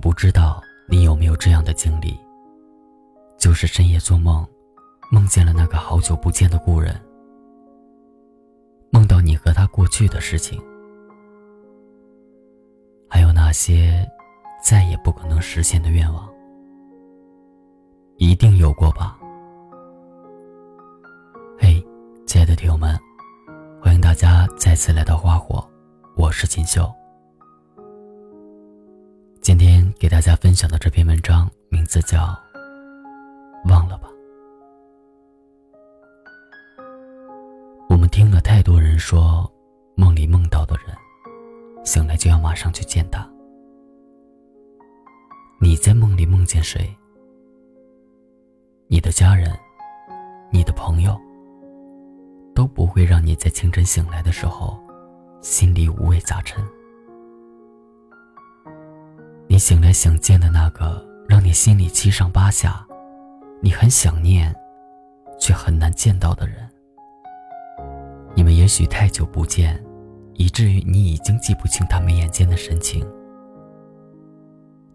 不知道你有没有这样的经历，就是深夜做梦，梦见了那个好久不见的故人，梦到你和他过去的事情，还有那些再也不可能实现的愿望，一定有过吧？嘿，亲爱的听友们，欢迎大家再次来到花火，我是锦绣。大家分享的这篇文章名字叫《忘了吧》。我们听了太多人说，梦里梦到的人，醒来就要马上去见他。你在梦里梦见谁？你的家人、你的朋友，都不会让你在清晨醒来的时候，心里五味杂陈。醒来想见的那个，让你心里七上八下，你很想念，却很难见到的人。你们也许太久不见，以至于你已经记不清他们眼间的神情。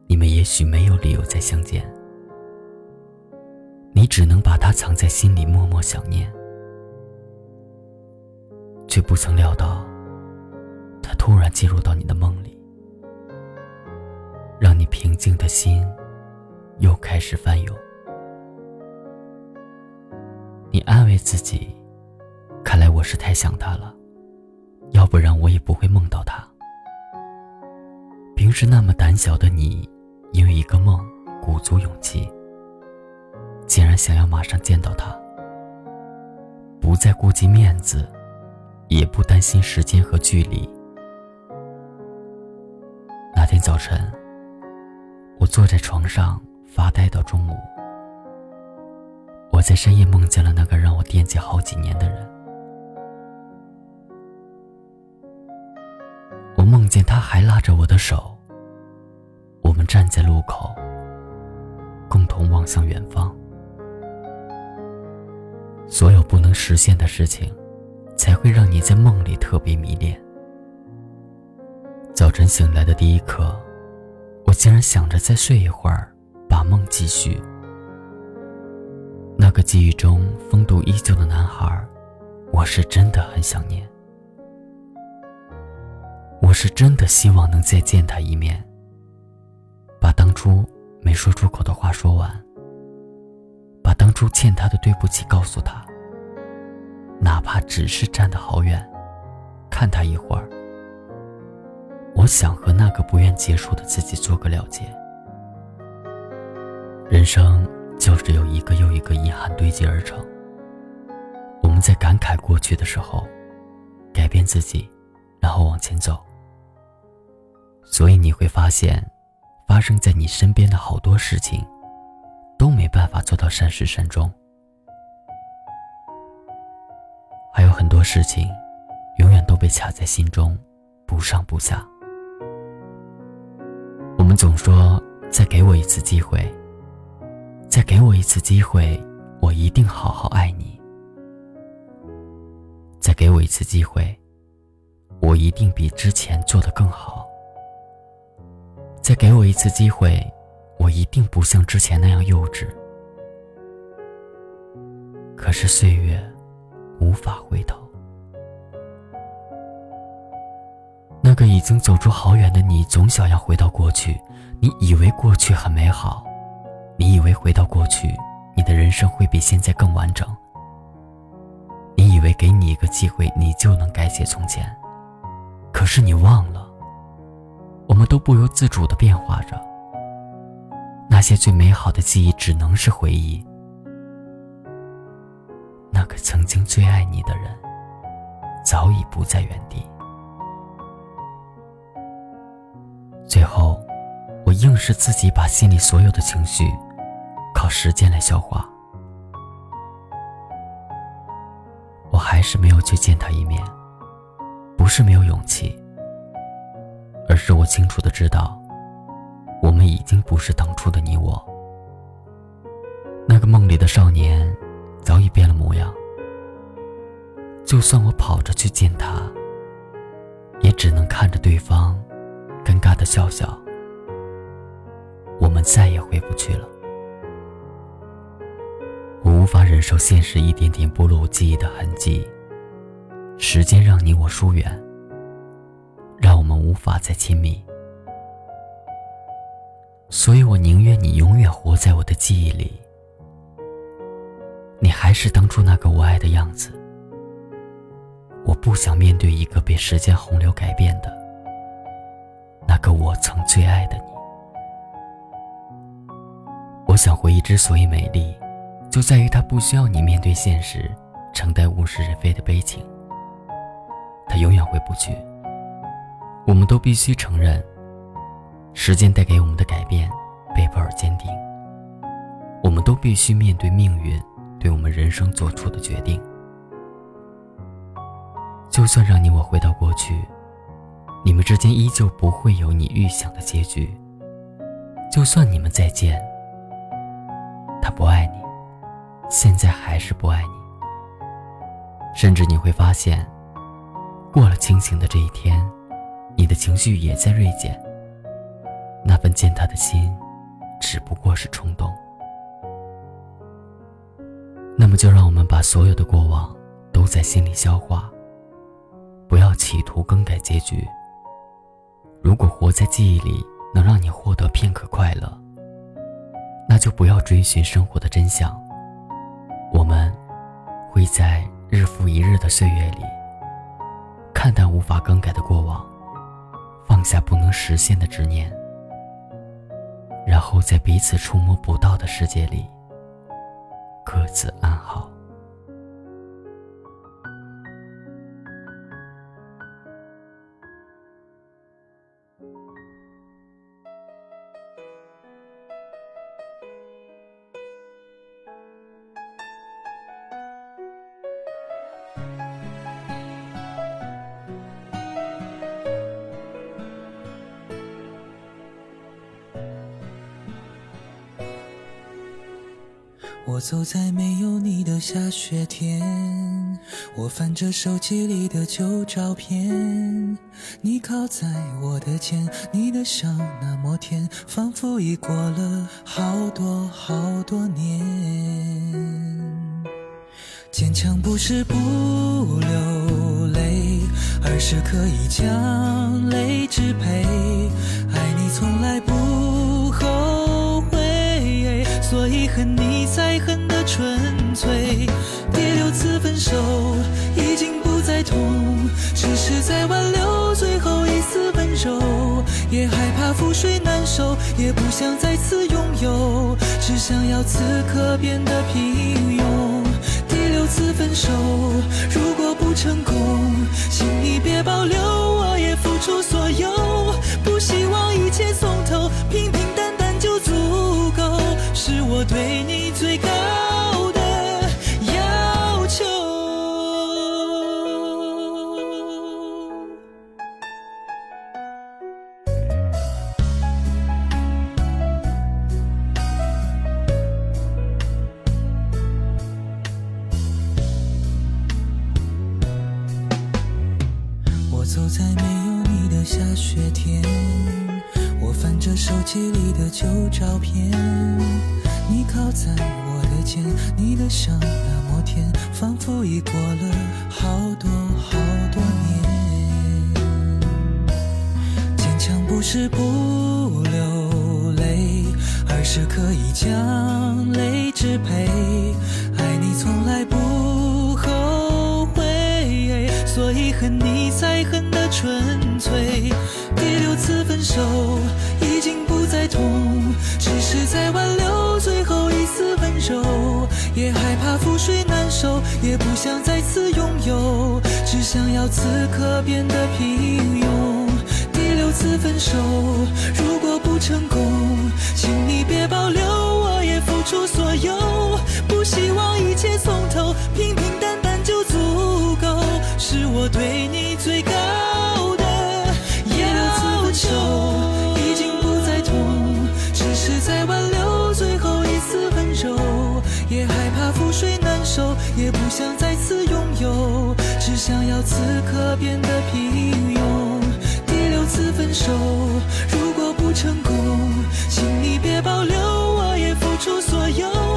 你们也许没有理由再相见，你只能把他藏在心里，默默想念，却不曾料到，他突然进入到你的梦里。让你平静的心又开始翻涌。你安慰自己，看来我是太想他了，要不然我也不会梦到他。平时那么胆小的你，因为一个梦鼓足勇气，竟然想要马上见到他，不再顾及面子，也不担心时间和距离。那天早晨。我坐在床上发呆到中午。我在深夜梦见了那个让我惦记好几年的人。我梦见他还拉着我的手。我们站在路口，共同望向远方。所有不能实现的事情，才会让你在梦里特别迷恋。早晨醒来的第一刻。竟然想着再睡一会儿，把梦继续。那个记忆中风度依旧的男孩，我是真的很想念。我是真的希望能再见他一面，把当初没说出口的话说完，把当初欠他的对不起告诉他，哪怕只是站得好远，看他一会儿。我想和那个不愿结束的自己做个了结。人生就是由一个又一个遗憾堆积而成。我们在感慨过去的时候，改变自己，然后往前走。所以你会发现，发生在你身边的好多事情，都没办法做到善始善终。还有很多事情，永远都被卡在心中，不上不下。总说再给我一次机会，再给我一次机会，我一定好好爱你。再给我一次机会，我一定比之前做的更好。再给我一次机会，我一定不像之前那样幼稚。可是岁月无法回头。那个已经走出好远的你，总想要回到过去。你以为过去很美好，你以为回到过去，你的人生会比现在更完整。你以为给你一个机会，你就能改写从前。可是你忘了，我们都不由自主的变化着。那些最美好的记忆，只能是回忆。那个曾经最爱你的人，早已不在原地。最后，我硬是自己把心里所有的情绪，靠时间来消化。我还是没有去见他一面，不是没有勇气，而是我清楚的知道，我们已经不是当初的你我。那个梦里的少年，早已变了模样。就算我跑着去见他，也只能看着对方。尴尬的笑笑，我们再也回不去了。我无法忍受现实一点点剥落我记忆的痕迹。时间让你我疏远，让我们无法再亲密。所以我宁愿你永远活在我的记忆里。你还是当初那个我爱的样子。我不想面对一个被时间洪流改变的我曾最爱的你。我想回忆之所以美丽，就在于它不需要你面对现实，承担物是人非的悲情。它永远回不去。我们都必须承认。时间带给我们的改变，被迫而坚定。我们都必须面对命运对我们人生做出的决定。就算让你我回到过去，你们之间依旧不会有你预想的结局。就算你们再见，他不爱你，现在还是不爱你。甚至你会发现，过了清醒的这一天，你的情绪也在锐减。那份见他的心，只不过是冲动。那么，就让我们把所有的过往都在心里消化，不要企图更改结局。如果活在记忆里能让你获得片刻快乐，那就不要追寻生活的真相。我们会在日复一日的岁月里，看淡无法更改的过往，放下不能实现的执念。然后在彼此触摸不到的世界里，各自安好。我走在没有你的下雪天，我翻着手机里的旧照片，你靠在我的肩，你的笑那么甜，仿佛已过了好多好多年。坚强不是不流泪，而是可以将泪支配，爱你从来不。恨你才恨得纯粹，第六次分手已经不再痛，只是在挽留最后一丝温柔，也害怕覆水难收，也不想再次拥有，只想要此刻变得平庸。第六次分手如果不成功，请你别保留，我也付出所有，不希的雪天。我翻着手机里的旧照片，你靠在我的肩，你的笑那么甜，仿佛已过了好多好多年。坚强不是不流泪，而是可以将泪支配。爱你从来手已经不再痛，只是在挽留最后一丝温柔，也害怕覆水难收，也不想再次拥有，只想要此刻变得平庸。第六次分手如果不成功，请你别保留，我也付出所有，只想要此刻变得平庸，第六次分手，如果不成功，请你别保留，我也付出所有。